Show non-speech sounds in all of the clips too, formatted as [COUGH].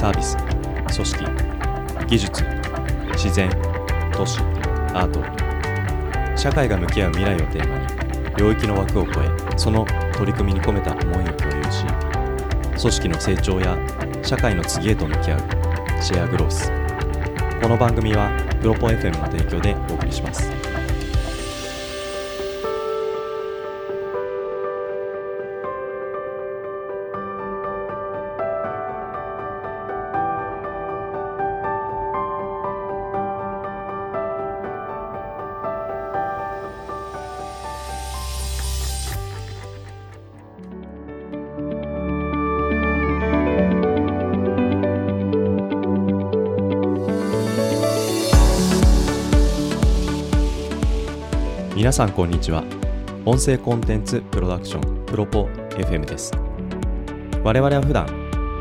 サービス組織技術自然都市アート。社会が向き合う未来をテーマに領域の枠を超えその取り組みに込めた思いを共有し組織の成長や社会の次へと向き合うシェアグロース。この番組はプロポ FM の提供でお送りします。皆さんこんにちは。音声コンテンツプロダクションプロポ FM です。我々は普段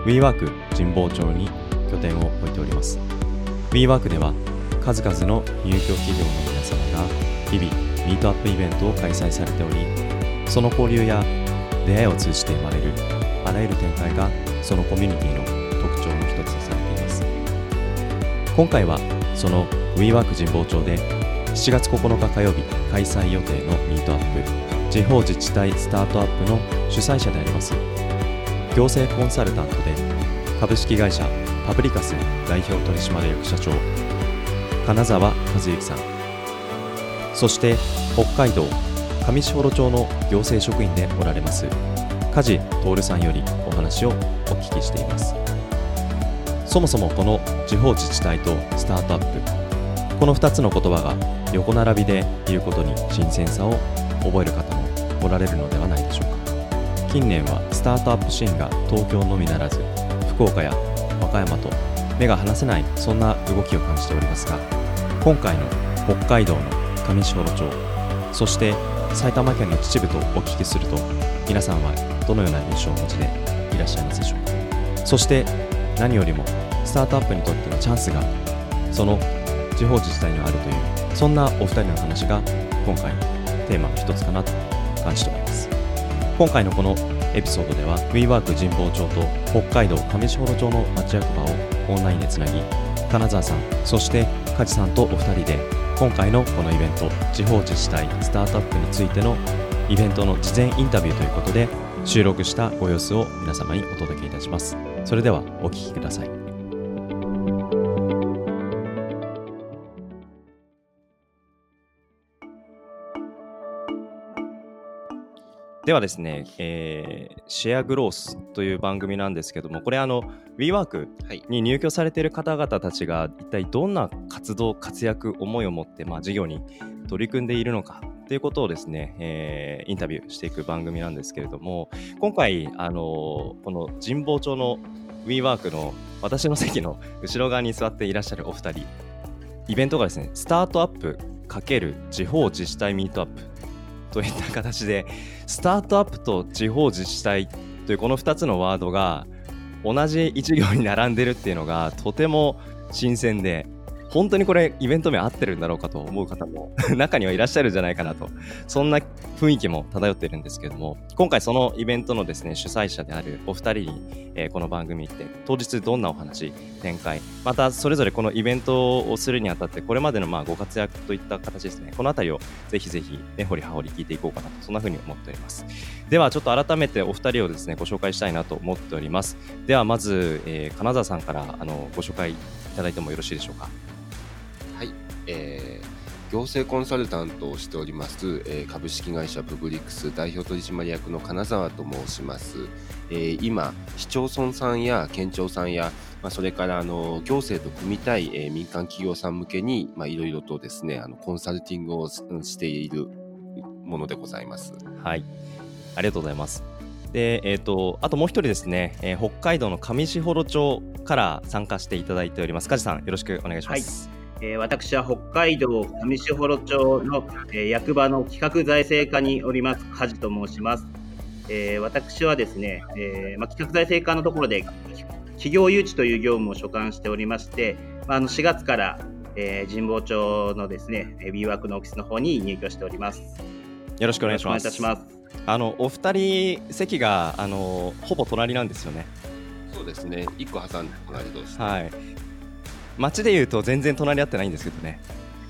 WeWork 神保町に拠点を置いております。WeWork では数々の入居企業の皆様が日々ミートアップイベントを開催されておりその交流や出会いを通じて生まれるあらゆる展開がそのコミュニティの特徴の一つとされています。今回はその WeWork 神保町で7月9日火曜日開催予定のミートアップ地方自治体スタートアップの主催者であります行政コンサルタントで株式会社パプリカス代表取締役社長金沢和幸さん。そして北海道上士幌町の行政職員でおられます梶徹さんよりお話をお聞きしています。そもそもこの地方自治体とスタートアップこの2つの言葉が横並びでいることに新鮮さを覚える方もおられるのではないでしょうか。近年はスタートアップシーンが東京のみならず福岡や和歌山と目が離せないそんな動きを感じておりますが今回の北海道の上士幌町そして埼玉県の秩父とお聞きすると皆さんはどのような印象をお持ちでいらっしゃいますでしょうか。そして何よりもスタートアップにとってのチャンスがその地方自治体にはあるというそんなお二人の話が今回のテーマの一つかなと感じております。今回のこのエピソードでは WeWork 神保町と北海道上士幌町の町役場をオンラインでつなぎ金沢さんそして梶さんとお二人で今回のこのイベント地方自治体スタートアップについてのイベントの事前インタビューということで収録したご様子を皆様にお届けいたします。それではお聞きください。ではですね、えー、シェアグロースという番組なんですけども、これあの、WeWork に入居されている方々たちが一体どんな活動、活躍、思いを持って、まあ、事業に取り組んでいるのかということをですね、えー、インタビューしていく番組なんですけれども、今回、あのー、この神保町の WeWork の私の席の後ろ側に座っていらっしゃるお二人、イベントがですね、スタートアップ×地方自治体ミートアップといった形でスタートアップと地方自治体というこの2つのワードが同じ1行に並んでるっていうのがとても新鮮で本当にこれイベント名合ってるんだろうかと思う方も中にはいらっしゃるんじゃないかなと。そんな雰囲気も漂っているんですけども今回そのイベントのですね主催者であるお二人に、えー、この番組って当日どんなお話展開またそれぞれこのイベントをするにあたってこれまでのまあご活躍といった形ですねこの辺りをぜひぜひ根掘り葉掘り聞いていこうかなとそんな風に思っております。ではちょっと改めてお二人をですねご紹介したいなと思っております。ではまず、えー、金沢さんからあのご紹介いただいてもよろしいでしょうか。はい。えー、行政コンサルタントをしております、えー、株式会社プブリックス代表取締役の金沢と申します、えー、今市町村さんや県庁さんや、まあ、それからあの行政と組みたい、えー、民間企業さん向けにいろいろとですねあのコンサルティングをしているものでございます。はい。ありがとうございます。で、えっ、ー、と、あともう一人ですね、えー、北海道の上士幌町から参加していただいております。梶さん、よろしくお願いします。はいえー、私は北海道上士幌町の、えー、役場の企画財政課におります梶と申します。えー、私はですね、えまあ、企画財政課のところで企業誘致という業務を所管しておりまして、まあ、あの4月から、え神保町のですね B ワークのオフィスの方に入居しております。よろしくお願いします。ますあのお二人席があのほぼ隣なんですよね。そそうですね1個挟んで隣同士はい街でいうと全然隣り合ってないんですけどね。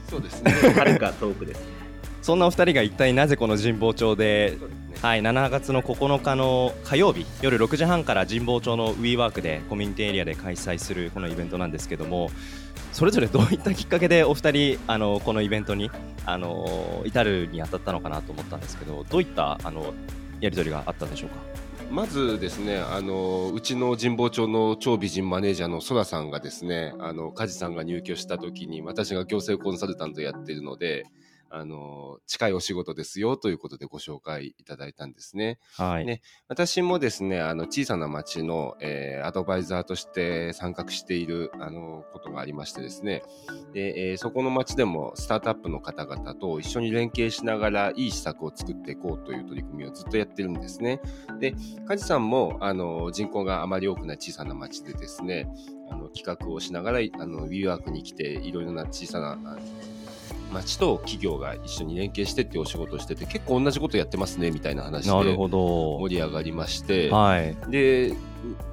そうですね。[LAUGHS] はるか遠くです。そんなお二人が一体なぜこの神保町でね。はい、7月の9日の火曜日夜6時半から神保町の WeWork でコミュニティエリアで開催するこのイベントなんですけどもそれぞれどういったきっかけでお二人あのこのイベントにあの至るにあたったのかなと思ったんですけどどういったあのやり取りがあったんでしょうか？まずですねあのうちの神保町の超美人マネージャーのそらさんがですねあの梶さんが入居した時に私が行政コンサルタントやってるのであの近いお仕事ですよということでご紹介いただいたんですね。はい、ね私もですねあの小さな町の、えーアドバイザーとして参画しているあのことがありましてですねで、えーそこの町でもスタートアップの方々と一緒に連携しながらいい施策を作っていこうという取り組みをずっとやってるんですね。で梶さんもあの人口があまり多くない小さな町でですねあの企画をしながらあの WeWork に来ていろいろな小さなあ町と企業が一緒に連携してってお仕事をしてて結構同じことやってますねみたいな話で盛り上がりまして、はい。で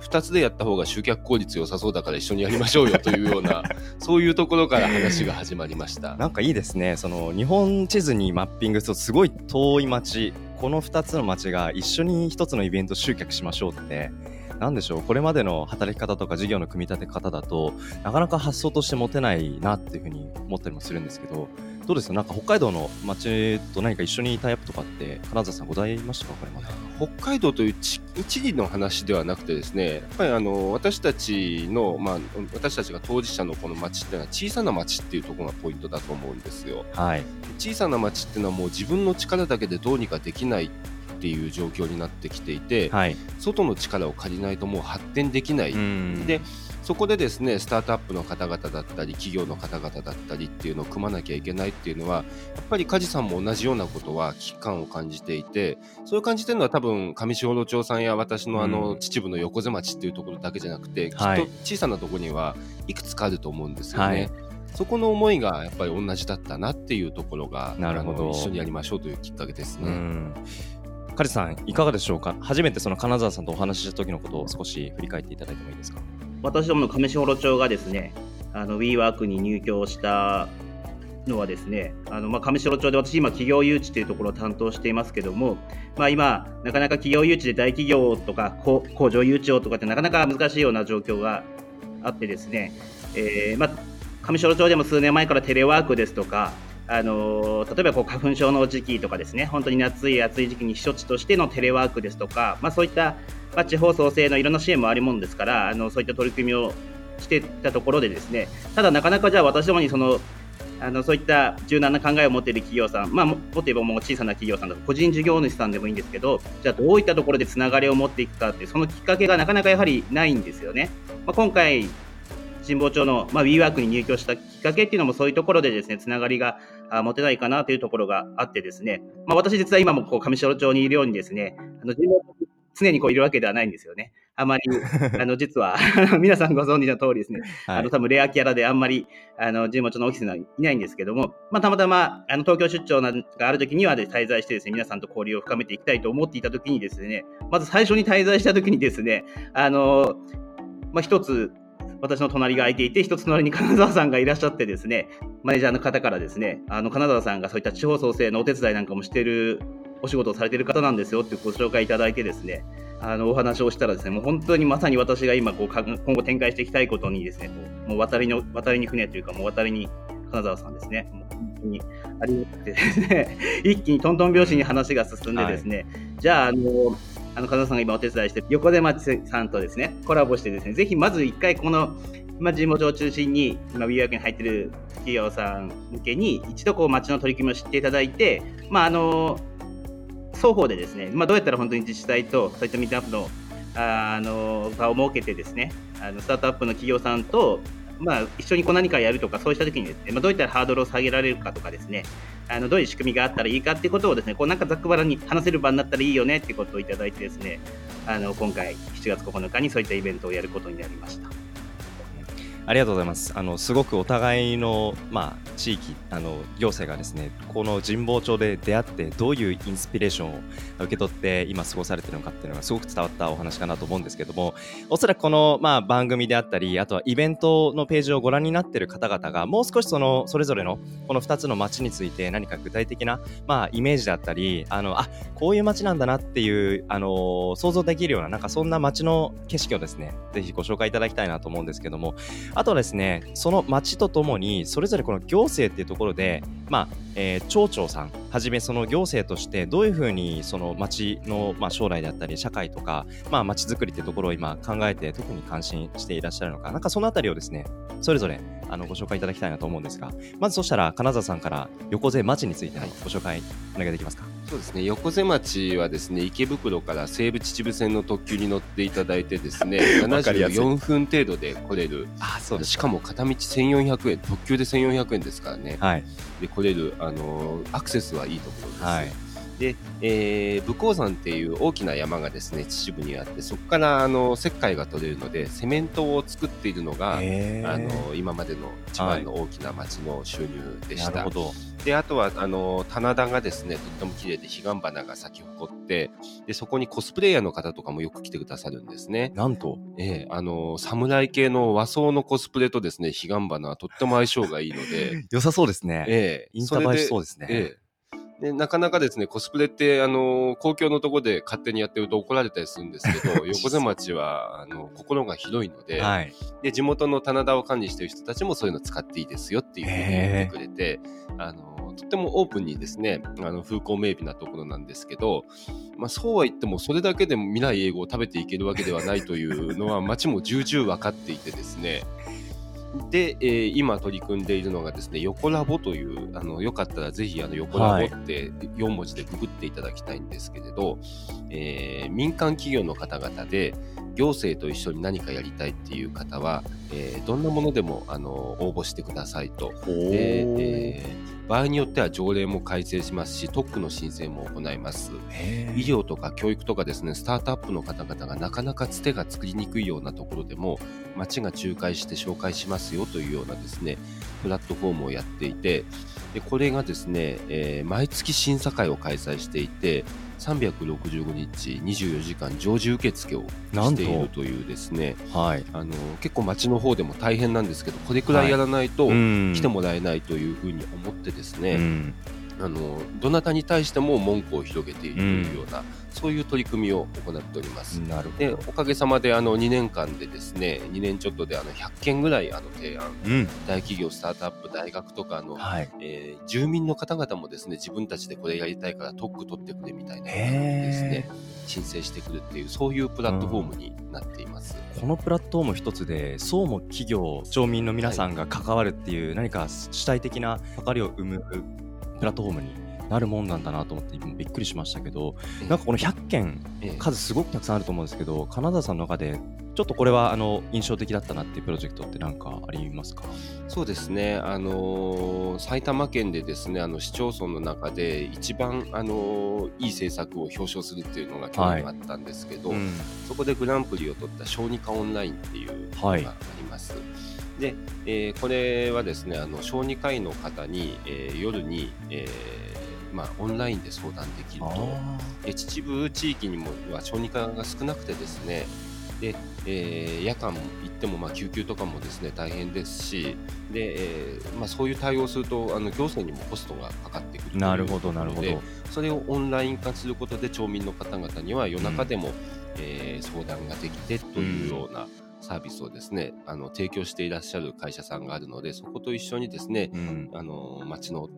2つでやった方が集客効率良さそうだから一緒にやりましょうよ [LAUGHS] というようなそういうところから話が始まりました。なんかいいですね。その日本地図にマッピングするとすごい遠い町この2つの町が一緒に1つのイベント集客しましょうってなんでしょうこれまでの働き方とか事業の組み立て方だとなかなか発想として持てないなっていうふうに思ったりもするんですけどどうですか？なんか北海道の町と何か一緒にタイアップとかって金沢さんございましたか？これまで。北海道という地地理の話ではなくてですねやっぱりあの私たちの、まあ、私たちが当事者のこの町っていうのは小さな町っていうところがポイントだと思うんですよ。はい。小さな町っていうのはもう自分の力だけでどうにかできないっていう状況になってきていて、はい。外の力を借りないともう発展できない、うん。でそこでですねスタートアップの方々だったり企業の方々だったりっていうのを組まなきゃいけないっていうのはやっぱり梶さんも同じようなことは危機感を感じていてそういう感じてるのは多分上士幌町さんや私のあの、うん。秩父の横瀬町っていうところだけじゃなくて、はい。きっと小さなところにはいくつかあると思うんですよね。はい。そこの思いがやっぱり同じだったなっていうところがなるほど。一緒にやりましょうというきっかけですね。カリさんいかがでしょうか？初めてその金沢さんとお話しした時のことを少し振り返っていただいてもいいですか？私どもの上士幌町がですね、WeWork に入居したのはですね、あのまあ上士幌町で私今企業誘致というところを担当していますけども、まあ今なかなか企業誘致で大企業とか工場誘致をとかってなかなか難しいような状況があってですね、えーまあ上士幌町でも数年前からテレワークですとか、あの例えばこう花粉症の時期とかですね、本当に夏い暑い時期に避暑地としてのテレワークですとか、まあ、そういった、まあ、地方創生のいろんな支援もあるもんですから、あのそういった取り組みをしてたところでですね、ただなかなかじゃあ私どもにそのあのそういった柔軟な考えを持っている企業さん、まあ、もっと言えばもう小さな企業さんとか個人事業主さんでもいいんですけど、じゃあどういったところでつながりを持っていくかっていう、そのきっかけがなかなかやはりないんですよね。まあ、今回神保町の、まあ、WeWork に入居したきっかけっていうのもそういうところでですね、つながりが持てないかなというところがあってですね、まあ、私実は今もこう上士幌町にいるようにですね、あの常にこういるわけではないんですよね。あまり、[LAUGHS] あの、実は、[LAUGHS] 皆さんご存知の通りですね、はい。あの、多分レアキャラであんまり、あの、神保町のオフィスにはいないんですけども、まあ、たまたま、あの、東京出張なんかある時にはで滞在してですね、皆さんと交流を深めていきたいと思っていた時にですね、まず最初に滞在した時にですね、あの、まあ、一つ、私の隣が空いていて、一つ隣に金沢さんがいらっしゃってですね、マネージャーの方からですね、あの、金沢さんがそういった地方創生のお手伝いなんかもしてる、お仕事をされてる方なんですよっていうご紹介いただいてですね、あの、お話をしたらですね、もう本当にまさに私が今、こう、今後展開していきたいことにですね、こうもう渡りの、渡りに船というか、もう渡りに金沢さんですね、もう本当にありがたくてですね、[LAUGHS] 一気にトントン拍子に話が進んでですね、じゃあ、あの、あの金沢さんが今お手伝いしてる横出町さんとですね、コラボしてですね、ぜひまず一回この、まあ、神保町を中心に、今、WeWork に入ってる企業さん向けに、一度こう町の取り組みを知っていただいて、まあ、あの、双方でですね、まあ、どうやったら本当に自治体とそういったミートアップのあの場を設けてですね、あのスタートアップの企業さんと、まあ、一緒にこう何かやるとか、そうしたときにですね、まあ、どういったらハードルを下げられるかとかですね、あのどういう仕組みがあったらいいかっていうことをですね、こうなんかざっくばらに話せる場になったらいいよねっていうことをいただいてですね、あの今回7月9日にそういったイベントをやることになりました。ありがとうございます。あのすごくお互いのまあ地域あの行政がですね、この神保町で出会ってどういうインスピレーションを受け取って今過ごされているのかっていうのがすごく伝わったお話かなと思うんですけども、おそらくこのまあ番組であったり、あとはイベントのページをご覧になっている方々がもう少しそのそれぞれのこの2つの街について何か具体的なまあイメージだったり、あのあこういう街なんだなっていうあの想像できるようななんかそんな街の景色をですね、ぜひご紹介いただきたいなと思うんですけども、あとはですね、その町とともに、それぞれこの行政っていうところで、まあ、えー町長さんはじめその行政としてどういうふうにその町の、まあ、将来であったり社会とか、まあ、町づくりっていうところを今考えて特に関心していらっしゃるのかなんかそのあたりをですねそれぞれあのご紹介いただきたいなと思うんですがまずそしたら金沢さんから横瀬町についてのご紹介お願いできますか？そうですね。横瀬町はですね池袋から西武秩父線の特急に乗っていただいてですね [LAUGHS] わかりやすい。74分程度で来れる。あそうしかも片道1400円特急で1400円ですからね。はい。で来れる、あのーアクセスはいいところです、はい。で、えー武甲山っていう大きな山がですね秩父にあってそこからあの石灰が取れるのでセメントを作っているのが、あの今までの一番の大きな町の収入でした、なるほどであとはあの棚田がですねとっても綺麗で彼岸花が咲き誇ってでそこにコスプレイヤーの方とかもよく来てくださるんですね。なんと？ええあの侍系の和装のコスプレとですね彼岸花はとっても相性がいいので、[LAUGHS] 良さそうですね、ええインスタ映えしそうでですね、ええでなかなかですねコスプレってあの公共のところで勝手にやってると怒られたりするんですけど [LAUGHS] 横瀬町はあの心が広いので,、はい。で地元の棚田を管理してる人たちもそういうの使っていいですよっていうふうに言ってくれてあのとってもオープンにですねあの風光明媚なところなんですけど、まあ、そうは言ってもそれだけでも未来英語を食べていけるわけではないというのは町も重々分かっていてですねで、えー今取り組んでいるのがですね、横ラボという、あの、よかったらぜひ、あの、横ラボって4文字でググっていただきたいんですけれど、えー民間企業の方々で、行政と一緒に何かやりたいっていう方は、えーどんなものでも、あの、応募してくださいと。で、えー場合によっては条例も改正しますし、特区の申請も行います。医療とか教育とかですね、スタートアップの方々がなかなかつてが作りにくいようなところでも、町が仲介して紹介しますよというようなですね、プラットフォームをやっていて、でこれがですね、えー毎月審査会を開催していて、365日24時間常時受付をしているというですね、はい。あの結構町の方でも大変なんですけど、これくらいやらないとうん。来てもらえないというふうに思ってですね、うんあのどなたに対しても文句を広げているというような、そういう取り組みを行っております。なるほでどおかげさまであの2年間でですね2年ちょっとであの100件ぐらいあの提案うん。大企業スタートアップ大学とかの、はい。えー住民の方々もですね自分たちでこれやりたいから特区取ってくれみたいなですへね申請してくるっていうそういうプラットフォームになっています。このプラットフォーム一つでそうも企業町民の皆さんが関わるっていう何か主体的な関わりを生むプラットフォームになるもんなんだなと思って今びっくりしましたけどなんかこの100件えー数すごくたくさんあると思うんですけど金沢さんの中でちょっとこれはあの印象的だったなっていうプロジェクトって何かありますか？そうですね、あのー埼玉県でですねあの市町村の中で一番、あのーいい政策を表彰するっていうのが去年あったんですけど、うん。そこでグランプリを取った小児科オンラインっていうのがあはい。ります。で、えーこれはですねあの小児科医の方に、えー夜に、えーまあ、オンラインで相談できると。で秩父地域にもは小児科が少なくてですねで、えー夜間行ってもまあ救急とかもですね大変ですしで、えーまあ、そういう対応をするとあの行政にもコストがかかってくるなるほどなるほど。それをオンライン化することで町民の方々には夜中でも、えー相談ができてというようなサービスをですね、あの提供していらっしゃる会社さんがあるのでそこと一緒にですねうんあの町の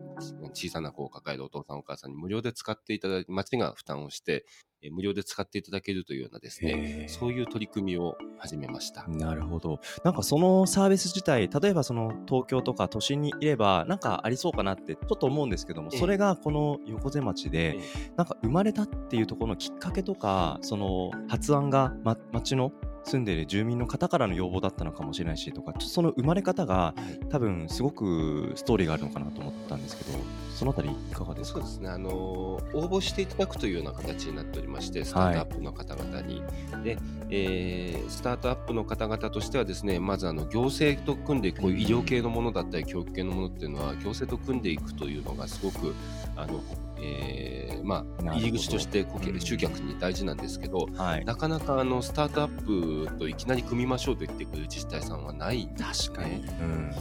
小さな子を抱えるお父さんお母さんに無料で使っていただいて町が負担をして、えー無料で使っていただけるというようなですねそういう取り組みを始めました。なるほど。なんかそのサービス自体、例えばその東京とか都心にいれば、なんかありそうかなってちょっと思うんですけども、ええそれがこの横瀬町でえ、なんか生まれたっていうところのきっかけとか、その発案が、ま、町の住んでいる住民の方からの要望だったのかもしれないしとか、ちょっとその生まれ方が多分すごくストーリーがあるのかなと思ったんですけど、そのあたりいかがですか？そうですね、あの応募していただくというような形になっておりまして、スタートアップの方々に。で、えースタートアップの方々としてはですね、まずあの行政と組んで、こういう医療系のものだったり、教育系のものっていうのは、行政と組んでいくというのがすごく、あのえーまあ、入り口として集客に大事なんですけど、はい。なかなかあのスタートアップといきなり組みましょうと言ってくる自治体さんはないんです確かに。ね。うん。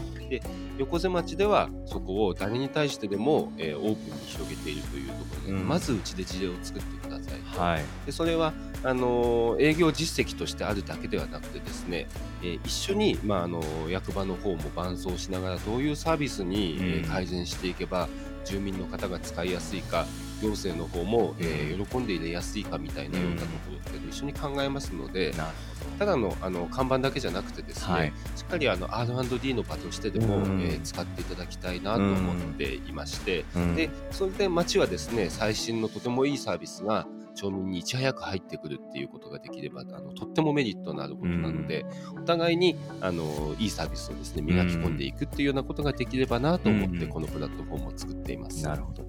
横瀬町ではそこを誰に対してでも、えーオープンに広げているというところで、うん。まずうちで事例を作ってくださいと、はい。でそれはあのー営業実績としてあるだけではなくてですね、えー一緒に、まあ、あの役場の方も伴走しながらどういうサービスに、えーうん。改善していけば住民の方が使いやすいか行政の方も、えー喜んで入れやすいかみたいなようなところって一緒に考えますので、ただのあの看板だけじゃなくてですね、はい。しっかりあの R&D の場としてでも、うん。えー使っていただきたいなと思っていまして。うん。でそれで町はですね最新のとてもいいサービスが町民にいち早く入ってくるっていうことができればあのとってもメリットのあることなので、お互いにあのいいサービスをですね磨き込んでいくっていうようなことができればなと思って、うん。このプラットフォームを作っています。なるほど。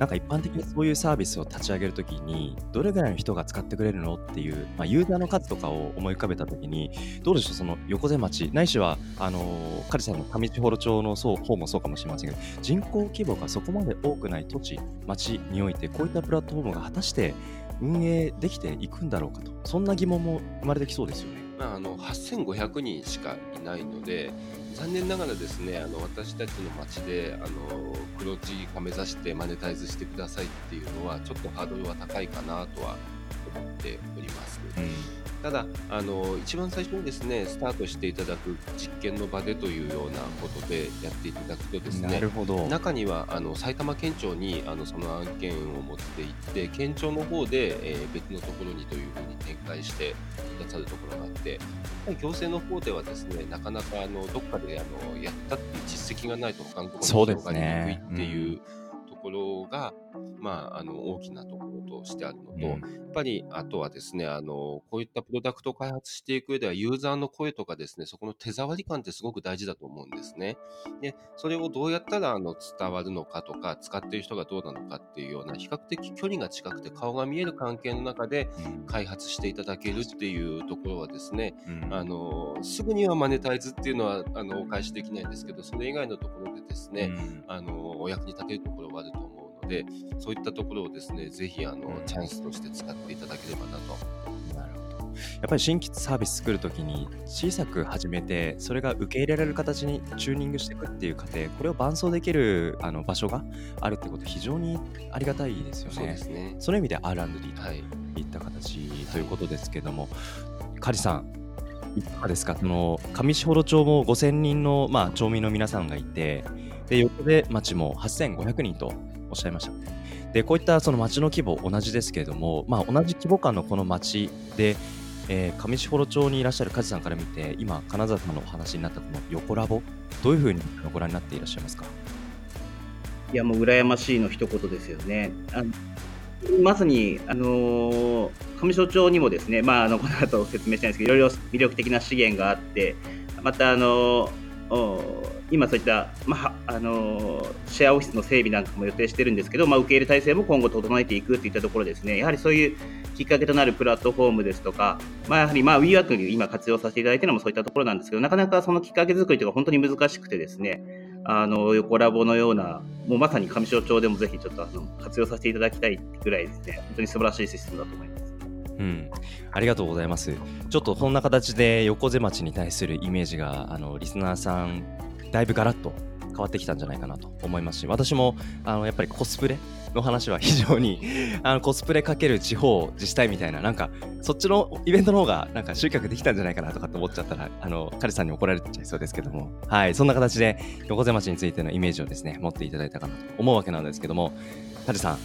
なんか一般的にそういうサービスを立ち上げるときに、どれぐらいの人が使ってくれるのっていう、まあ、ユーザーの数とかを思い浮かべたときに、どうでしょう、その横瀬町、ないしは、あのー、カリさんの上士幌町の方もそうかもしれませんけど、人口規模がそこまで多くない土地、町において、こういったプラットフォームが果たして運営できていくんだろうかと、そんな疑問も生まれてきそうですよね。まあ、あの8500人しかいないので残念ながらですねあの私たちの町であの黒字化目指してマネタイズしてくださいっていうのはちょっとハードルは高いかなとは思っております。ただあの一番最初にですねスタートしていただく実験の場でというようなことでやっていただくとですなねるほど。中にはあの埼玉県庁にあのその案件を持って行って県庁の方で、えー別のところにというふうに展開してくださるところがあって行政の方ではですねなかなかあのどっかであのやったっていう実績がないと他のところに広がりにくいっていうところが、まあ、あの大きなところとしてあるのと、うん。やっぱりあとはですねあのこういったプロダクトを開発していく上ではユーザーの声とかですねそこの手触り感ってすごく大事だと思うんですね。でそれをどうやったらあの伝わるのかとか使っている人がどうなのかっていうような比較的距離が近くて顔が見える関係の中で開発していただけるっていうところはですねうん。あのすぐにはマネタイズっていうのはあのお返しできないんですけどそれ以外のところでですね、うん。あのお役に立てるところがあると思うのでそういったところをですねぜひあの、うんチャンスとして使っていただければなとなるほど。やっぱり新規サービス作るときに小さく始めてそれが受け入れられる形にチューニングしていくっていう過程これを伴走できるあの場所があるってこと非常にありがたいですよそうでね。すね。その意味で R&D とはい、いった形ということですけども、カリさんいかがですか？その上士幌町も5000人の、まあ、町民の皆さんがいてで横で町も8500人とおっしゃいました。でこういったその町の規模同じですけれども、まあ、同じ規模感のこの町で、えー上士幌町にいらっしゃる梶さんから見て今金沢さんのお話になったこの横ラボどういうふうにご覧になっていらっしゃいますか？いやもう羨ましいの一言ですよね。あのまさに、あのー上庄町にもですね、まあ、あのこの後説明したいんですけど、いろいろ魅力的な資源があって、また、あのー今そういった、まああのシェアオフィスの整備なんかも予定してるんですけど、まあ、受け入れ体制も今後整えていくといったところですね、やはりそういうきっかけとなるプラットフォームですとか、まあ、やはり、まあ、WeWork に今活用させていただいているのもそういったところなんですけど、なかなかそのきっかけ作りというのが本当に難しくてですね、あの横ラボのような、もうまさに上庄町でもぜひちょっとあの活用させていただきたいぐらいですね、本当に素晴らしいシステムだと思います。うん、ありがとうございます。ちょっとそんな形で横瀬町に対するイメージがあのリスナーさんだいぶガラッと変わってきたんじゃないかなと思いますし、私もあのやっぱりコスプレの話は非常に [LAUGHS] あのコスプレかける地方自治体みたいななんかそっちのイベントの方がなんか集客できたんじゃないかなとかって思っちゃったらあのカリさんに怒られちゃいそうですけども、はいそんな形で横瀬町についてのイメージをですね持っていただいたかなと思うわけなんですけども、カリさん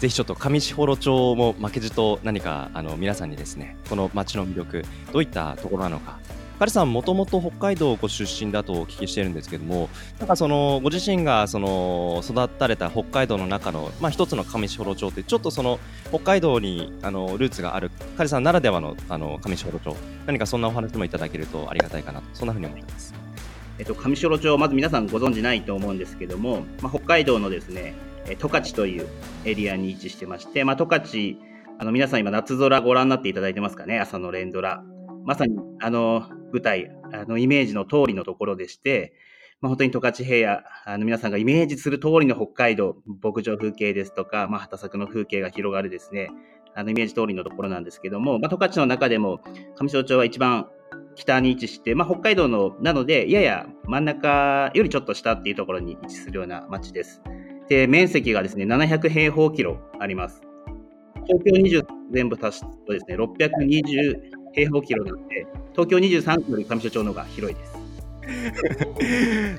ぜひちょっと上士幌町も負けじと何かあの皆さんにですねこの町の魅力どういったところなのか彼さんもともと北海道ご出身だとお聞きしているんですけどもなんかそのご自身がその育たれた北海道の中の、まあ、一つの上士幌町ってちょっとその北海道にあのルーツがある彼さんならではのあの上士幌町。何かそんなお話もいただけるとありがたいかなとそんなふうに思ってます。えっと、上士幌町まず皆さんご存知ないと思うんですけども、まあ、北海道のですね十勝というエリアに位置してまして、まあ、十勝あの皆さん今夏空ご覧になっていただいてますかね？朝の連ドラ。まさにあの舞台、あのイメージの通りのところでして、まあ、本当に十勝平野、あの皆さんがイメージする通りの北海道、牧場風景ですとか、まあ、畑作の風景が広がるですね、あのイメージ通りのところなんですけども、まあ、十勝の中でも上庄町は一番北に位置して、まあ、北海道のなので、やや真ん中よりちょっと下っていうところに位置するような町です。で、面積がですね、700平方キロあります。東京20全部足すとですね、620平方キロなので、東京23区より上所町の方が広いです。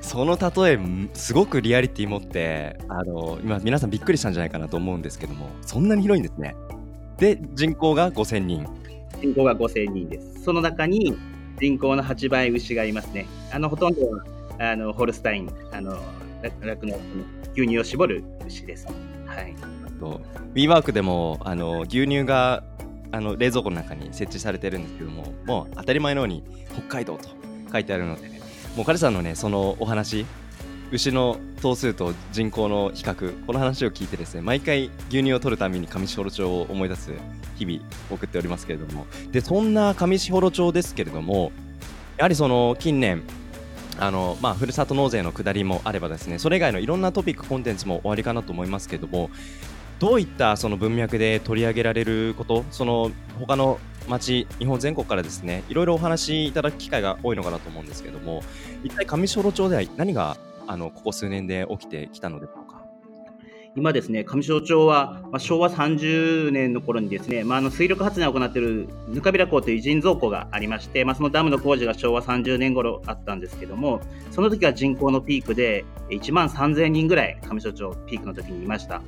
[LAUGHS] その例えすごくリアリティ持ってあの今皆さんびっくりしたんじゃないかなと思うんですけどもそんなに広いんですね。で人口が5000人。人口が5000人です。その中に人口の8倍牛がいますね。あのほとんどはあのホルスタインあの酪農牛乳を絞る牛です。はい。と w ワークでもあの牛乳があの冷蔵庫の中に設置されてるんですけどももう当たり前のように北海道と書いてあるので、もう彼さんのねそのお話牛の頭数と人口の比較この話を聞いてですね毎回牛乳を取るために上士幌町を思い出す日々送っておりますけれどもでそんな上士幌町ですけれどもやはりその近年あのまあ、ふるさと納税の下りもあればですねそれ以外のいろんなトピックコンテンツも終わりかなと思いますけどもどういったその文脈で取り上げられることその他の町日本全国からですねいろいろお話しいただく機会が多いのかなと思うんですけども一体上士幌町では何があのここ数年で起きてきたのでしょうか？今ですね上庄町は、まあ、昭和30年の頃にですね、まあ、あの水力発電を行っているぬかびら港という人造湖がありまして、まあ、そのダムの工事が昭和30年頃あったんですけどもその時は人口のピークで1万3000人ぐらい上庄町ピークの時にいました。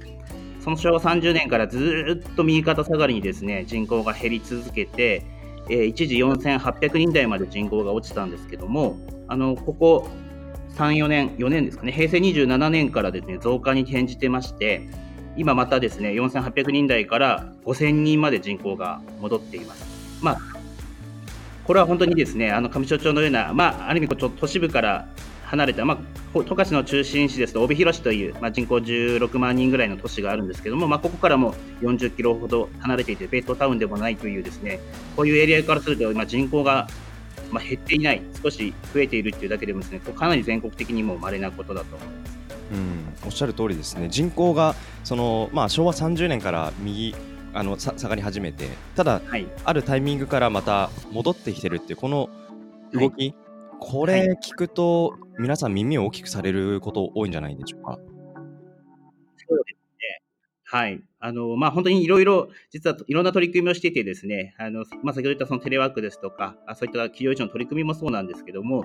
その昭和30年からずっと右肩下がりにですね人口が減り続けて、えー、一時4800人台まで人口が落ちたんですけども、あのここ3、4年、4年ですかね、平成27年からですね増加に転じてまして、今またですね4800人台から5000人まで人口が戻っています。まあこれは本当にですね、あの上庄町のような、まあ、ある意味、都市部から離れた、まあ、十勝の中心市ですと帯広市という、まあ、人口16万人ぐらいの都市があるんですけども、まあ、ここからも40キロほど離れていてベッドタウンでもないというですねこういうエリアからすると、まあ、人口がまあ減っていない少し増えているというだけでもですねかなり全国的にも稀なことだと思います。うん、おっしゃる通りですね。人口がその、まあ、昭和30年から右あの下がり始めてただ、はい、あるタイミングからまた戻ってきてるっていうこの動き、はい、これ聞くと、皆さん耳を大きくされること多いんじゃないでしょうか？そうですね。はい。あの、まあ、本当にいろいろ、実はいろんな取り組みをしていてですね、あの、まあ、先ほど言ったそのテレワークですとか、そういった企業一の取り組みもそうなんですけども、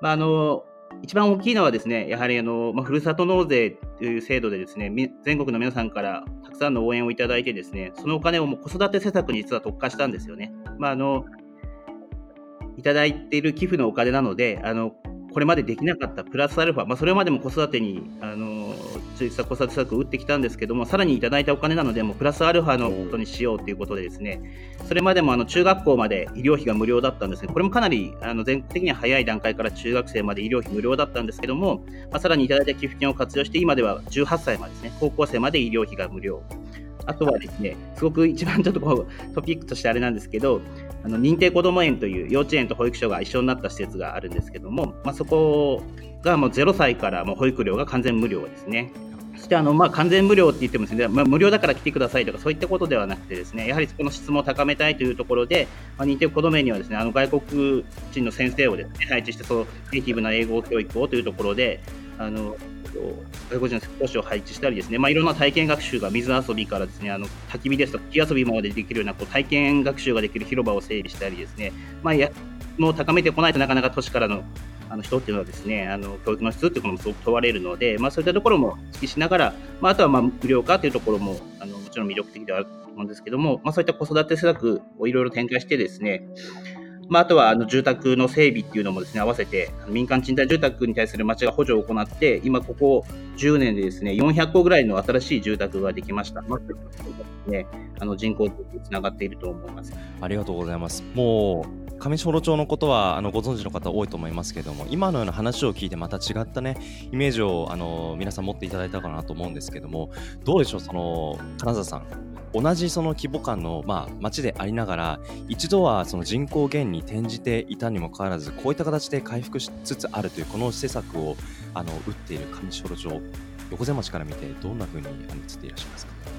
まあ、あの、一番大きいのはですね、やはりあの、まあ、ふるさと納税という制度でですね、全国の皆さんからたくさんの応援をいただいてですね、そのお金をもう子育て施策に実は特化したんですよね。まあ、あの、いただいている寄付のお金なので、あのこれまでできなかったプラスアルファ、まあ、それまでも子育てにあの中立子育て策を打ってきたんですけども、さらにいただいたお金なので、もプラスアルファのことにしようということで、ですねそれまでもあの中学校まで医療費が無料だったんですね、これもかなりあの全国的には早い段階から中学生まで医療費無料だったんですけども、まあ、さらにいただいた寄付金を活用して、今では18歳までですね、高校生まで医療費が無料。あとはですね、すごく一番ちょっとこうトピックとしてあれなんですけど、あの認定こども園という幼稚園と保育所が一緒になった施設があるんですけども、まあ、そこがもう0歳からもう保育料が完全無料ですね。そしてあの、まあ、完全無料って言ってもですね、まあ、無料だから来てくださいとかそういったことではなくてですねやはりそこの質問を高めたいというところで、まあ、認定こども園にはですねあの外国人の先生をですね配置してそうネイティブな英語教育をというところであの外国人の講師を配置したりですね、まあ、いろんな体験学習が水遊びからですねあの焚き火ですとか木遊びまでできるようなこう体験学習ができる広場を整備したりですね、まあ、やもう高めてこないとなかなか都市からのあの人っていうのはですねあの教育の質っていうのもすごく問われるので、まあ、そういったところも意識しながら、まあ、あとはまあ無料化というところもあのもちろん魅力的ではあると思うんですけども、まあ、そういった子育て施策をいろいろ展開してですねまあ、あとはあの住宅の整備っていうのもですね合わせて民間賃貸住宅に対する町が補助を行って今ここ10年でですね400戸ぐらいの新しい住宅ができました。まあ、ね、あの人口につながっていると思います。ありがとうございます。もう上士幌町のことはあのご存知の方多いと思いますけれども今のような話を聞いてまた違ったねイメージをあの皆さん持っていただいたかなと思うんですけどもどうでしょうその金沢さん同じその規模感の、まあ、町でありながら一度はその人口減に転じていたにもかかわらずこういった形で回復しつつあるというこの施策をあの打っている上士幌町横瀬町から見てどんなふうに映っていらっしゃいますか？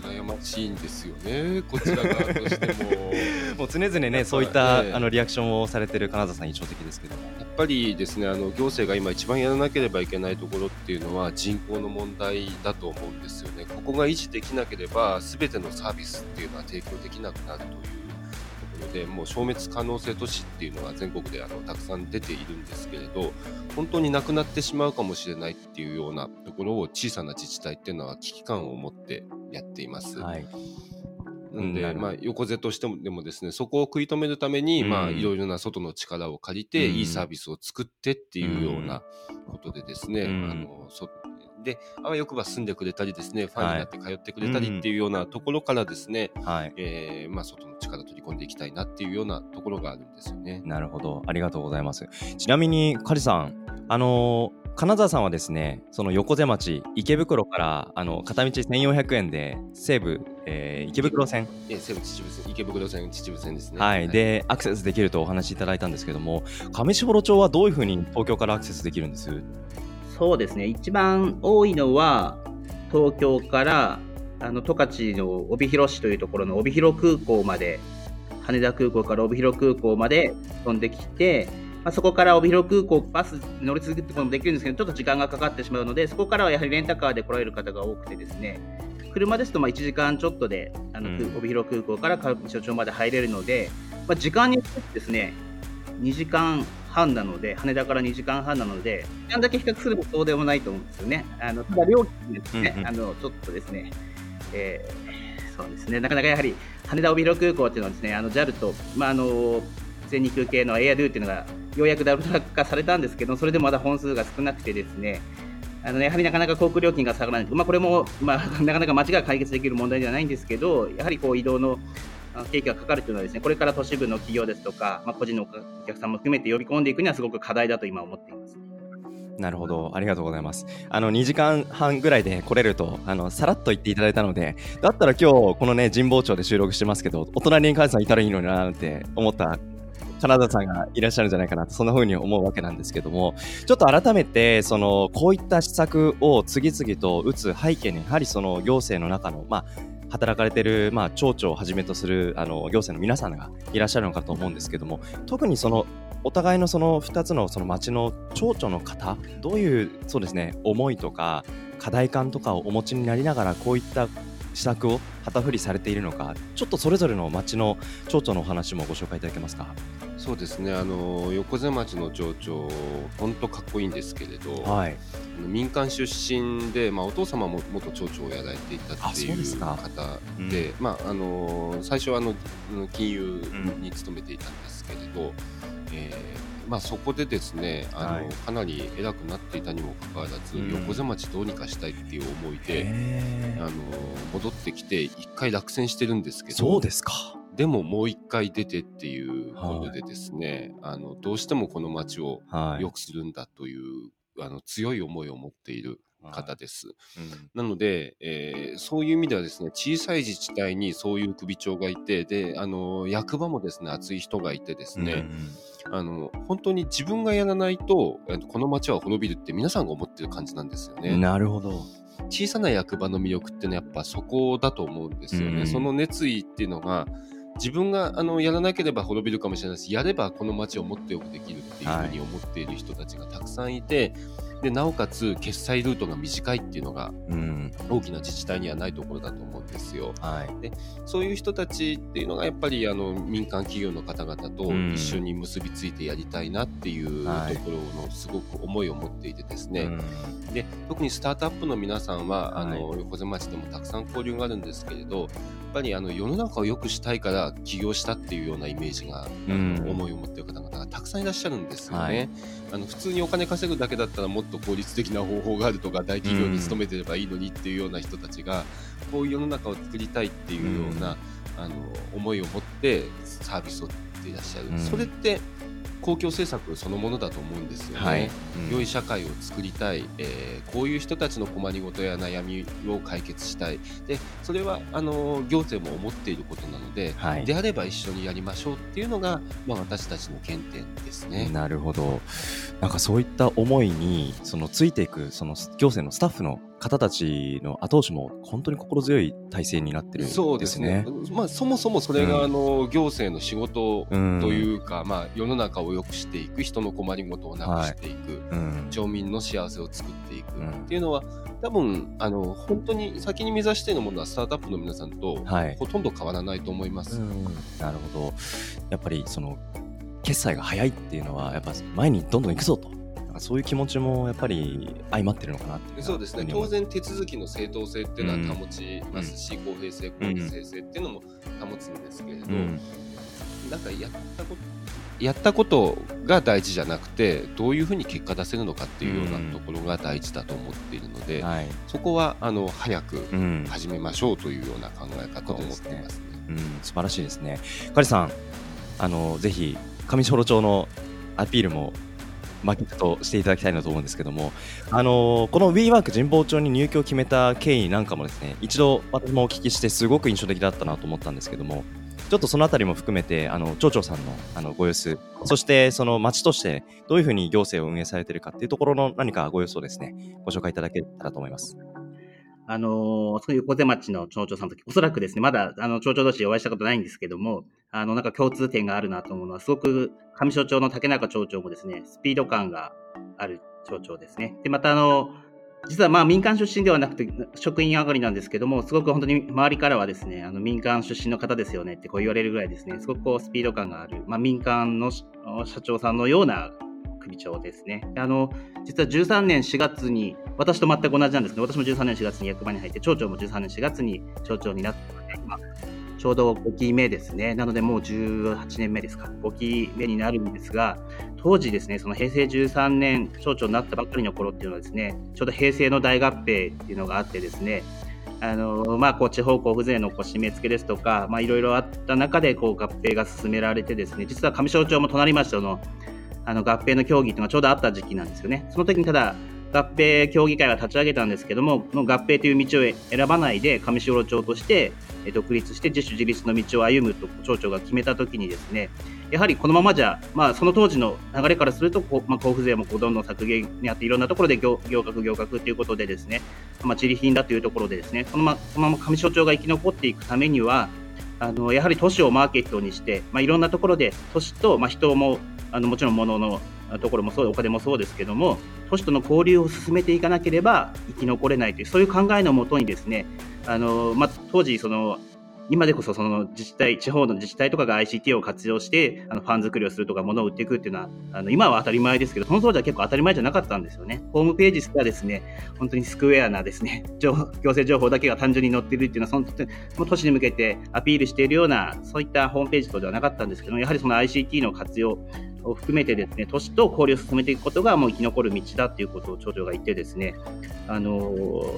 羨ましいんですよね、こちら側としても。[LAUGHS] もう常々ね、そういった、ね、あのリアクションをされてる金沢さん、印象的ですけどやっぱりですねあの行政が今、一番やらなければいけないところっていうのは人口の問題だと思うんですよね。ここが維持できなければ、すべてのサービスっていうのは提供できなくなるというでもう消滅可能性都市っていうのが全国であのたくさん出ているんですけれど本当になくなってしまうかもしれないっていうようなところを小さな自治体っていうのは危機感を持ってやっています。はい。なんで、まあ、横瀬としてもでもですね、そこを食い止めるために、うん、まあ、いろいろな外の力を借りて、うん、いいサービスを作ってっていうようなことでですね、うん、あのそで、あわよくば住んでくれたりですね、ファンになって通ってくれたりっていうようなところからですね、はい、えー、まあ、外の力取り込んでいきたいなっていうようなところがあるんですよね。なるほど。ありがとうございます。ちなみに、カリさん、あのー金沢さんはですね、その横瀬町、池袋からあの片道1400円で西武、えー、池袋線、え西武秩父線、池袋線、秩父線ですね。はい、はい、で、アクセスできるとお話しいただいたんですけども、上士幌町はどういうふうに東京からアクセスできるんです？そうですね、一番多いのは、東京からあの十勝の帯広市というところの帯広空港まで、羽田空港から帯広空港まで飛んできて、まあ、そこから帯広空港、バス乗り続けることもできるんですけど、ちょっと時間がかかってしまうので、そこからはやはりレンタカーで来られる方が多くてですね、車ですとまあ1時間ちょっとであの、うん、帯広空港から上所町まで入れるので、まあ、時間によってですね、2時間半なので、羽田から2時間半なので、時間だけ比較するとそうでもないと思うんですよね。あのただ料金ですね、うんうん、あのちょっとですね、えー、そうですね、なかなかやはり羽田帯広空港っていうのはですね、あの JAL と、まあ、あの全日空系のエアドゥっていうのがようやくダブル化されたんですけど、それでもまだ本数が少なくてですね、あのね、やはりなかなか航空料金が下がらない、まあ、これも、まあ、[LAUGHS] なかなか街が解決できる問題ではないんですけど、やはりこう移動の経費がかかるというのはですね、これから都市部の企業ですとか、まあ、個人のお客さんも含めて呼び込んでいくにはすごく課題だと今思っています。なるほど、ありがとうございます。あの2時間半ぐらいで来れると、あのさらっと言っていただいたので、だったら今日このね神保町で収録してますけど、お隣にカズさんいたらいいのにななんて思った金田さんがいらっしゃるんじゃないかなと、そんな風に思うわけなんですけども、ちょっと改めて、その、こういった施策を次々と打つ背景に、やはりその行政の中の、まあ、働かれてる、まあ、町長をはじめとするあの行政の皆さんがいらっしゃるのかと思うんですけども特にそのお互いのその2つのその町の町長の方どういうそうですね思いとか課題感とかをお持ちになりながらこういった施策を旗振りされているのかちょっとそれぞれの町の町長のお話もご紹介いただけますか？そうですね。あの横瀬町の町長本当かっこいいんですけれど、はい、民間出身で、まあ、お父様も元町長をやられていたっていう方で、うん、まあ、あの最初はあの金融に勤めていたんですけれど、うん、えー、まあ、そこでですねあの、はい、かなり偉くなっていたにもかかわらず、うん、横瀬町どうにかしたいっていう思いであの戻ってきて一回落選してるんですけどそうですか。でももう一回出てっていうことでですね、はい、あのどうしてもこの町を良くするんだという、はい、あの強い思いを持っている方です。はいうん、なので、えー、そういう意味ではですね、小さい自治体にそういう首長がいて、で、あの、役場もですね、熱い人がいてですね、うん、あの、本当に自分がやらないと、この町は滅びるって皆さんが思ってる感じなんですよね。なるほど。小さな役場の魅力ってのはやっぱそこだと思うんですよね。うん、その熱意っていうのが、自分があのやらなければ滅びるかもしれないしやればこの街をもっとよくできるっていうふうに思っている人たちがたくさんいて、でなおかつ決済ルートが短いっていうのがうん。大きな自治体にはないところだと思うんですよ。はい。そういう人たちっていうのがやっぱりあの民間企業の方々とうん一緒に結びついてやりたいなっていうとはいころのすごく思いを持っていてですね、うんで特にスタートアップの皆さんは、あはの横瀬町でもたくさん交流があるんですけれどやっぱりあの世の中を良くしたいから起業したっていうようなイメージが、思いを持っている方々がたくさんいらっしゃるんですよね。はいあの普通にお金稼ぐだけだったらもっと効率的な方法があるとか大企業に勤めてればいいのにっていうような人たちが、こういう世の中を作りたいっていうような、あの思いを持ってサービスを作っていらっしゃる、うん。それって公共政策そのものだと思うんですよね。はい。良い社会を作りたい、えーこういう人たちの困りごとや悩みを解決したいでそれはあの行政も思っていることなので、はいであれば一緒にやりましょうっていうのが、まあ、私たちの原点ですね。なるほど。なんかそういった思いに、そのついていく、その行政のスタッフの方たちの後押しも本当に心強い体制になってるんですね。そうですね。まあ、そもそもそれが、うんあの行政の仕事とうんいうか、まあ、世の中を良くしていく人の困りごとをなくしていく、うん。町民の幸せを作っていくうんっていうのは、多分あの本当に先に目指しているものはスタートアップの皆さんとはい。ほとんど変わらないと思います。なるほど。やっぱりその決済が早いっていうのは、やっぱ前にどんどん行くぞと。そういう気持ちもやっぱり相まってるのかなっていそうですね当然手続きの正当性っていうのは保ちますし、公平性、公うん正性っていうのも保つんですけれど、うん。なんかやったことやったことが大事じゃなくてどういうふうに結果出せるのかっていうようなところが大事だと思っているので、はい。そこはあの早くうん。始めましょうというような考え方を持っていますね。うん、素晴らしいですね。カリさん、あのぜひ上士幌町のアピールもマーケットしていただきたいなと思うんですけども、あのこの WeWork 神保町に入居を決めた経緯なんかもですね、一度私もお聞きしてすごく印象的だったなと思ったんですけども、ちょっとそのあたりも含めて、あの町長さんのあのご様子、そしてその町としてどういうふうに行政を運営されているかっていうところの何かご様子をですね、ご紹介いただけたらと思います。あのそういう横瀬町の町長さんとおそらくですね、まだあの町長同士お会いしたことないんですけども、あのなんか共通点があるなと思うのは、すごく上所町の竹中町長もですね、スピード感がある町長ですね。で、またあの、実はまあ民間出身ではなくて職員上がりなんですけども、すごく本当に周りからはですね、あの民間出身の方ですよねってこう言われるぐらいですね、すごくこうスピード感がある、まあ、民間の社長さんのような首長ですね。あの実は13年4月に、私と全く同じなんですけど、私も13年4月に役場に入って、町長も13年4月に町長になってので、今、ちょうど5期目ですね。なので、もう18年目ですか。5期目になるんですが、当時ですね、その平成13年、町長になったばっかりの頃っていうのはですね、ちょうど平成の大合併っていうのがあってですね、あのまあ、こう地方交付税のこう締め付けですとか、まあ、いろいろあった中でこう合併が進められてですね、実は上庄町も隣町とのあの合併の協議というのがちょうどあった時期なんですよね。その時にただ合併協議会は立ち上げたんですけども、この合併という道を選ばないで上士幌町として独立して自主自立の道を歩むと町長が決めた時にですね、やはりこのままじゃ、まあ、その当時の流れからすると、こうまあ、交付税もこうどんどん削減にあって、いろんなところで行行革、行革ということでですね、まあ、地理品だというところでですね、このまこのまま上所町が生き残っていくためには、あのやはり都市をマーケットにして、まあ、いろんなところで都市と、まあ、人もあのもちろん物のところもそうお金もそうですけども都市との交流を進めていかなければ生き残れないというそういう考えのもとにですねあの、まあ、当時その今でこそその自治体地方の自治体とかが ICT を活用してあのファン作りをするとか物を売っていくっていうのはあの今は当たり前ですけどその当時は結構当たり前じゃなかったんですよね。ホームページすらですね本当にスクエアなですね情行政情報だけが単純に載ってるっていうのはそのその都市に向けてアピールしているようなそういったホームページとではなかったんですけどやはりその ICT の活用を含めてですね都市と交流を進めていくことがもう生き残る道だということを町長が言ってですねあの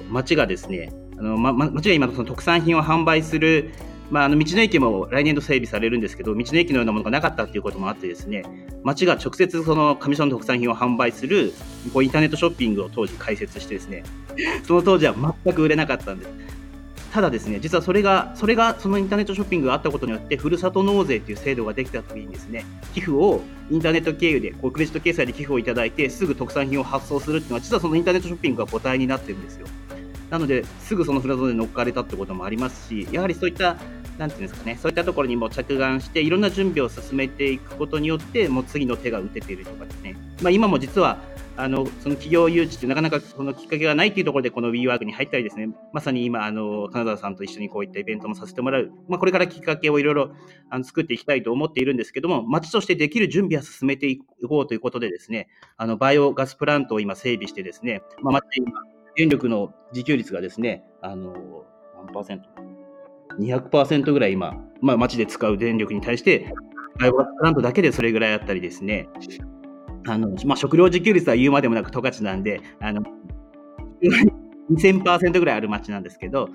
町がですねあの、ま、町が今その特産品を販売するまあ、あの道の駅も来年度整備されるんですけど道の駅のようなものがなかったということもあってですね町が直接その上庄の特産品を販売するこうインターネットショッピングを当時開設してですねその当時は全く売れなかったんです。ただですね実はそれがそれがそのインターネットショッピングがあったことによってふるさと納税という制度ができた時にですね。寄付をインターネット経由でこうクレジット決済で寄付をいただいてすぐ特産品を発送するっていうのは実はそのインターネットショッピングが母体になってるんですよ。なのですぐそのフラゾーで乗っかれたってこともありますしやはりそういったなんていうんですかね、そういったところにも着眼して、いろんな準備を進めていくことによって、もう次の手が打てているとかですね、まあ、今も実は、あのその企業誘致ってなかなかそのきっかけがないっていうところでこの WeWork に入ったりですね、まさに今、あの金沢さんと一緒にこういったイベントもさせてもらう、まあ、これからきっかけをいろいろあの作っていきたいと思っているんですけども、町としてできる準備は進めていこうということでですね、あのバイオガスプラントを今整備してですね、まあ、また今、電力の自給率がですね、あの何パーセント ?200% ぐらい今、まあ、町で使う電力に対して、バイオガスプラントだけでそれぐらいあったりですね、あの、まあ、食料自給率は言うまでもなく十勝なんで、あの、2000%ぐらいある町なんですけど、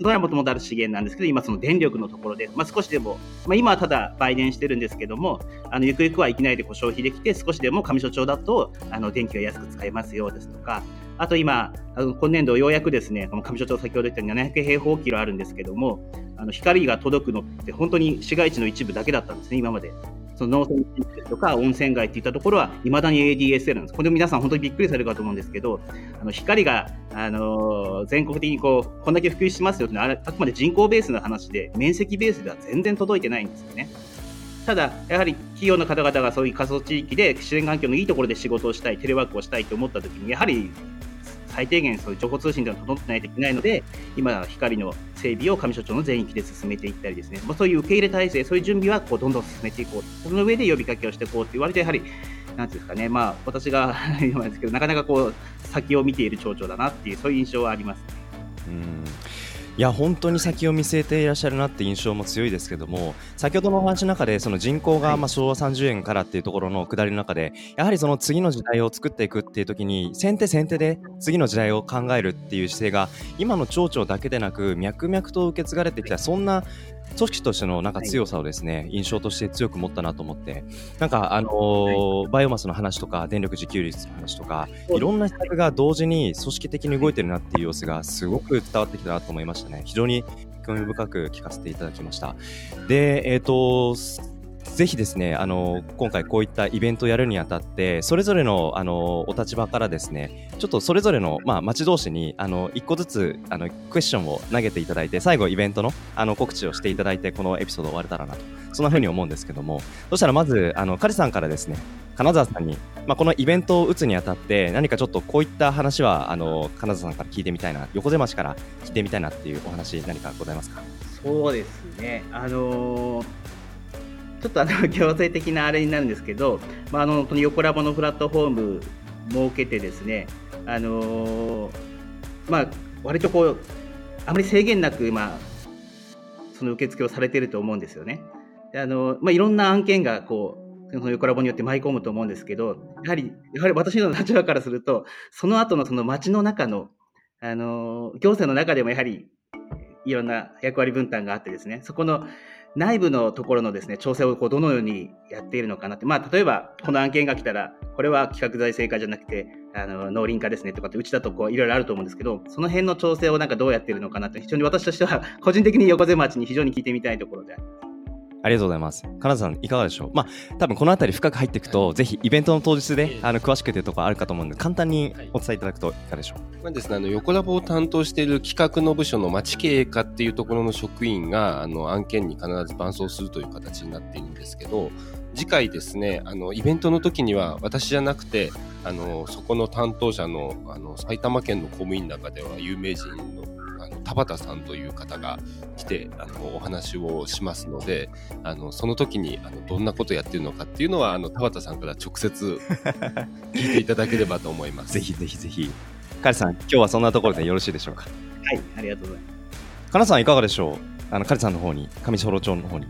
それはもともとある資源なんですけど、今その電力のところで、まあ、少しでも、まあ、今はただ売電してるんですけども、あのゆくゆくは域内でこう消費できて、少しでも上所町だとあの電気が安く使えますよですとか、あと今、今年度ようやくですね、この上所町先ほど言ったように700平方キロあるんですけども、あの光が届くのって本当に市街地の一部だけだったんですね、今まで。その農村地域とか温泉街っていったところはいまだに ADSL なんです。これ皆さん本当にびっくりされるかと思うんですけど、あの光が、あのー、全国的にこうこんだけ普及しますよってあくまで人口ベースの話で面積ベースでは全然届いてないんですよね。ただ、やはり企業の方々がそういう過疎地域で自然環境のいいところで仕事をしたい、テレワークをしたいと思ったときに、やはり最低限そういう情報通信では整ってないといけないので、今、光の整備を上所長の全域で進めていったりですね、まあ、そういう受け入れ体制、そういう準備はこうどんどん進めていこう、その上で呼びかけをしていこうと言われて、やはり、なんていうんですかね、まあ、私が言うのですけど、なかなかこう、先を見ている町長だなっていう、そういう印象はあります。うん。いや本当に先を見据えていらっしゃるなって印象も強いですけども先ほどのお話の中でその人口がまあ昭和30円からっていうところの下りの中でやはりその次の時代を作っていくっていう時に先手先手で次の時代を考えるっていう姿勢が今の町長だけでなく脈々と受け継がれてきたそんな組織としてのなんか強さをですね、はい、印象として強く持ったなと思って、なんかあのーはい、バイオマスの話とか電力自給率の話とか、いろんな施策が同時に組織的に動いてるなっていう様子がすごく伝わってきたなと思いましたね。非常に興味深く聞かせていただきました。で、えっ、ー、と、ぜひですね、あの、今回こういったイベントをやるにあたって、それぞれの、あの、お立場からですね、ちょっとそれぞれの、まあ、町同士に、あの、一個ずつ、あの、クエスチョンを投げていただいて、最後イベントの、あの、告知をしていただいて、このエピソード終われたらなと、そんな風に思うんですけども、そしたらまず、あの、カリさんからですね、金沢さんに、まあ、このイベントを打つにあたって、何かちょっとこういった話は、あの、金沢さんから聞いてみたいな、横瀬町から聞いてみたいなっていうお話、何かございますか？そうですね。あのーちょっとあの強制的なあれになるんですけど、[LAUGHS] まあ、あの横ラボのプラットフォーム設けてですね、あのー、まあ、割とこう、あまり制限なく、まあ、その受付をされてると思うんですよね。であのまあ、いろんな案件がこうその横ラボによって舞い込むと思うんですけど、やはりやはり私の立場からすると、その後のその街の中の、あの行政の中でもやはりいろんな役割分担があってですね、そこの内部のところのですね調整をこうどのようにやっているのかなって、まあ、例えばこの案件が来たら、これは企画財政課じゃなくて、あの農林課ですねとかって、うちだといろいろあると思うんですけど、その辺の調整をなんかどうやってるのかなって、非常に私としては、個人的に横瀬町に非常に聞いてみたいところであります。ありがとうございます。金田さん、いかがでしょう？まあ、多分この辺り深く入っていくと、ぜひイベントの当日で、あの、詳しくというところあるかと思うので、簡単にお伝えいただくといかがでしょう、まあですね、あの、横ラボを担当している企画の部署の町経営課っていうところの職員が、あの、案件に必ず伴走するという形になっているんですけど、次回ですね、あの、イベントの時には、私じゃなくて、あの、そこの担当者の、あの、埼玉県の公務員の中では有名人の田畑さんという方が来てあのお話をしますのであのその時にあのどんなことやってるのかっていうのはあの田畑さんから直接 [LAUGHS] 聞いていただければと思います。ぜひぜひぜひ。カリさん今日はそんなところでよろしいでしょうか？はいありがとうございます。かなさんいかがでしょう？あのカリさんの方に上士幌町の方に。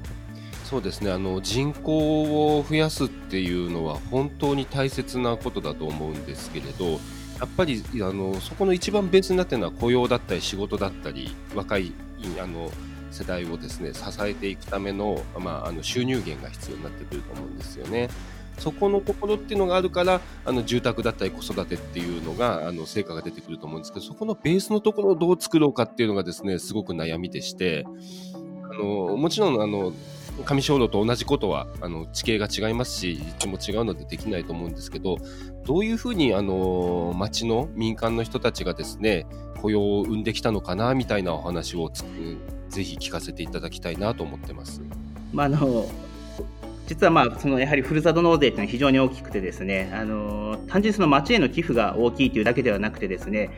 そうですね。あの人口を増やすっていうのは本当に大切なことだと思うんですけれどやっぱりあのそこの一番ベースになっているのは雇用だったり仕事だったり若いあの世代をですね支えていくための,、まあ、あの収入源が必要になってくると思うんですよね。そこのところっていうのがあるからあの住宅だったり子育てっていうのがあの成果が出てくると思うんですけどそこのベースのところをどう作ろうかっていうのがですねすごく悩みでしてあのもちろんあの上小路と同じことはあの地形が違いますし立地も違うのでできないと思うんですけどどういうふうにあの町の民間の人たちがですね雇用を生んできたのかなみたいなお話をぜひ聞かせていただきたいなと思ってます。まあ、あの実はまあそのやはりふるさと納税というのは非常に大きくてですねあの単純にその町への寄付が大きいというだけではなくてですね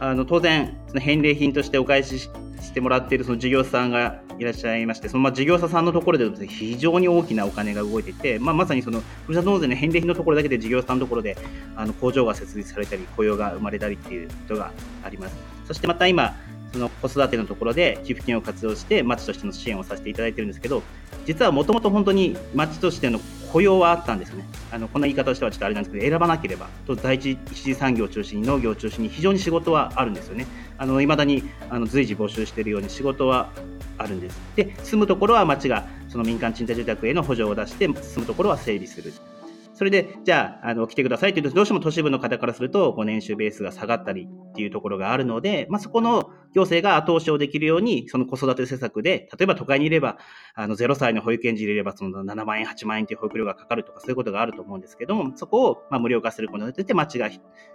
あの当然その返礼品としてお返ししてもらっているその事業者さんがいらっしゃいましてそのまあ事業者さんのところで、非常に大きなお金が動いていて、まあ、まさにそのふるさと納税の返礼品のところだけで事業者さんのところであの工場が設立されたり雇用が生まれたりっていうことがあります。そしてまた今その子育てのところで寄付金を活用して町としての支援をさせていただいてるんですけど実はもともと本当に町としての雇用はあったんですね。あのこんな言い方をしてはちょっとあれなんですけど選ばなければと第一一次産業を中心に農業を中心に非常に仕事はあるんですよね。いまだにあの随時募集しているように仕事はあるんです。で住むところは町がその民間賃貸住宅への補助を出して住むところは整備する。それで、じゃあ、あの、来てくださいというと、どうしても都市部の方からすると、こう年収ベースが下がったりっていうところがあるので、まあ、そこの行政が後押しをできるように、その子育て施策で、例えば都会にいれば、あの、0歳の保育園児いれば、その7万円、8万円という保育料がかかるとか、そういうことがあると思うんですけども、そこを、まあ、無料化することによって町が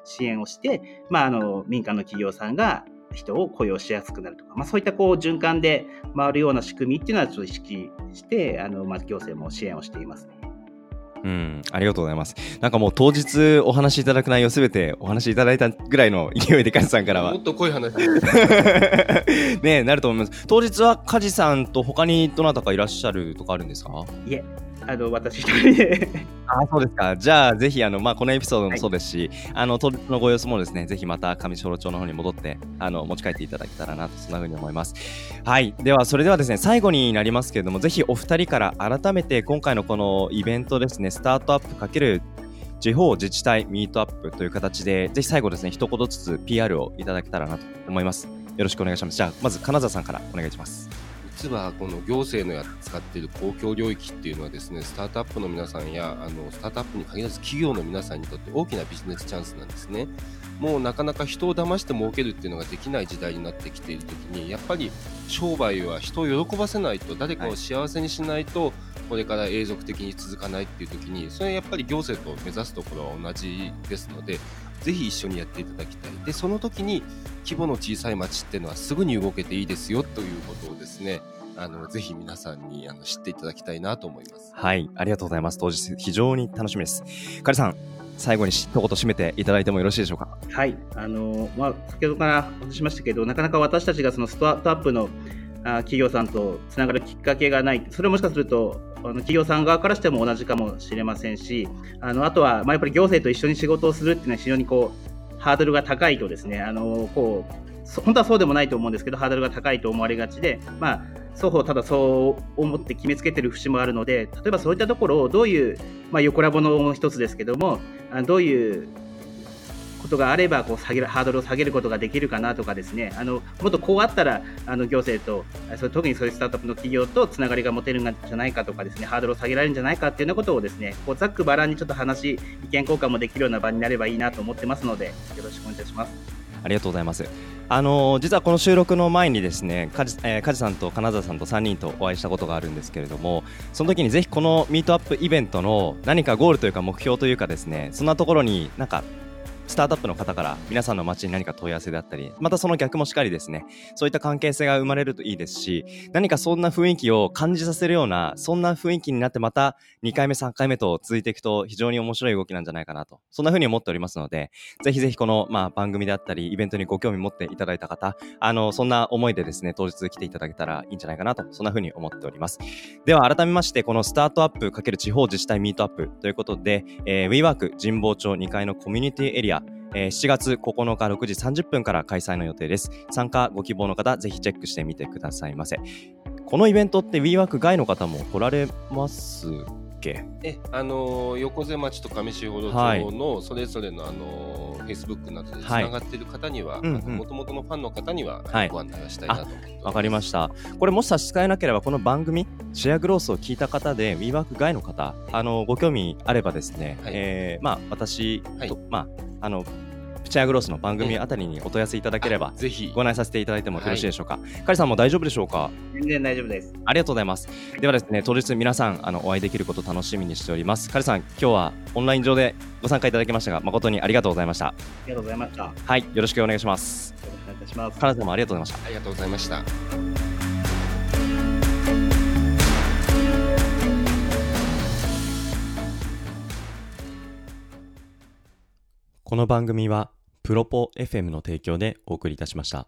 支援をして、まあ、あの、民間の企業さんが、人を雇用しやすくなるとか、まあ、そういったこう循環で回るような仕組みっていうのはちょっと意識してあの、まあ、行政も支援をしています、ね。うん、ありがとうございます。なんかもう当日お話しいただく内容すべてお話しいただいたぐらいの勢いで、カジさんからは。もっと濃い話。[LAUGHS] ねなると思います。当日はカジさんと他にどなたかいらっしゃるとかあるんですか？いえ、あの私一人であそうですか。じゃあ、ぜひ、あの、まあ、このエピソードもそうですし、はい、あの、当日のご様子もですね、ぜひまた上士幌町の方に戻って、あの、持ち帰っていただけたらなと、そんな風に思います。はい。では、それではですね、最後になりますけれども、ぜひお二人から改めて、今回のこのイベントですね、スタートアップかける地方自治体ミートアップという形で、ぜひ最後ですね、一言ずつ PR をいただけたらなと思います。よろしくお願いします。じゃあ、まず金沢さんからお願いします。実はこの行政のや使っている公共領域っていうのはですねスタートアップの皆さんやあのスタートアップに限らず企業の皆さんにとって大きなビジネスチャンスなんですね。もうなかなか人を騙して儲けるっていうのができない時代になってきている時にやっぱり商売は人を喜ばせないと誰かを幸せにしないと、これから永続的に続かないっていう時にそれはやっぱり行政と目指すところは同じですのでぜひ一緒にやっていただきたいでその時に規模の小さい町っていうのはすぐに動けていいですよということをですねあの、ぜひ皆さんにあの知っていただきたいなと思います。はい、ありがとうございます。当日非常に楽しみです。カリさん、最後に一言締めていただいてもよろしいでしょうか？はい、あのまあ先ほどからお話しましたけど、なかなか私たちがそのスタートアップのあ企業さんとつながるきっかけがない、それもしかするとあの企業さん側からしても同じかもしれませんし、あのあとはまあやっぱり行政と一緒に仕事をするっていうのは非常にこうハードルが高いとですね、あのこう本当はそうでもないと思うんですけど、ハードルが高いと思われがちで、まあ双方ただそう思って決めつけてる節もあるので例えばそういったところをどういう、まあ、横ラボの一つですけどもどういうことがあればこう下げるハードルを下げることができるかなとかですねあのもっとこうあったらあの行政とそ特にそういうスタートアップの企業とつながりが持てるんじゃないかとかですねハードルを下げられるんじゃないかっていうようなことをですねこうざっくばらんにちょっと話意見交換もできるような場になればいいなと思ってますのでよろしくお願いします。ありがとうございます。あの、実はこの収録の前にですね、梶、えー、さんと金沢さんと3人とお会いしたことがあるんですけれども、その時にぜひこのミートアップイベントの何かゴールというか目標というかですね、そんなところになんかスタートアップの方から皆さんの街に何か問い合わせであったり、またその逆もしっかりですね、そういった関係性が生まれるといいですし、何かそんな雰囲気を感じさせるような、そんな雰囲気になってまた2回目、3回目と続いていくと非常に面白い動きなんじゃないかなと、そんな風に思っておりますので、ぜひぜひこの、まあ、番組であったり、イベントにご興味持っていただいた方、あの、そんな思いでですね、当日来ていただけたらいいんじゃないかなと、そんな風に思っております。では改めまして、このスタートアップ×地方自治体ミートアップということで、えー、WeWork 神保町2階のコミュニティエリア、えー、7月9日6時30分から開催の予定です。参加ご希望の方、ぜひチェックしてみてくださいませ。このイベントって WeWork 外の方も来られますけ。え、あのー、横瀬町と上士幌町のそれぞれの、あのー、Facebook などでつながっている方には、もともとのファンの方には、ご案内をしたいなと思ってわかりました。これもし差し支えなければ、この番組、シェアグロースを聞いた方で、WeWork 外の方、あの、ご興味あればですね、はい、えー、まあ、私と、はい、まあ、あの、プチアグロスの番組あたりにお問い合わせいただければ、ぜひご案内させていただいてもよろしいでしょうか。カリさんも大丈夫でしょうか？全然大丈夫です。ありがとうございます。ではですね、当日皆さん、あの、お会いできること楽しみにしております。カリさん、今日はオンライン上でご参加いただきましたが、誠にありがとうございました。ありがとうございました。はい、よろしくお願いします。よろしくお願いします。カリさんもありがとうございました。ありがとうございました。この番組はプロポ FM の提供でお送りいたしました。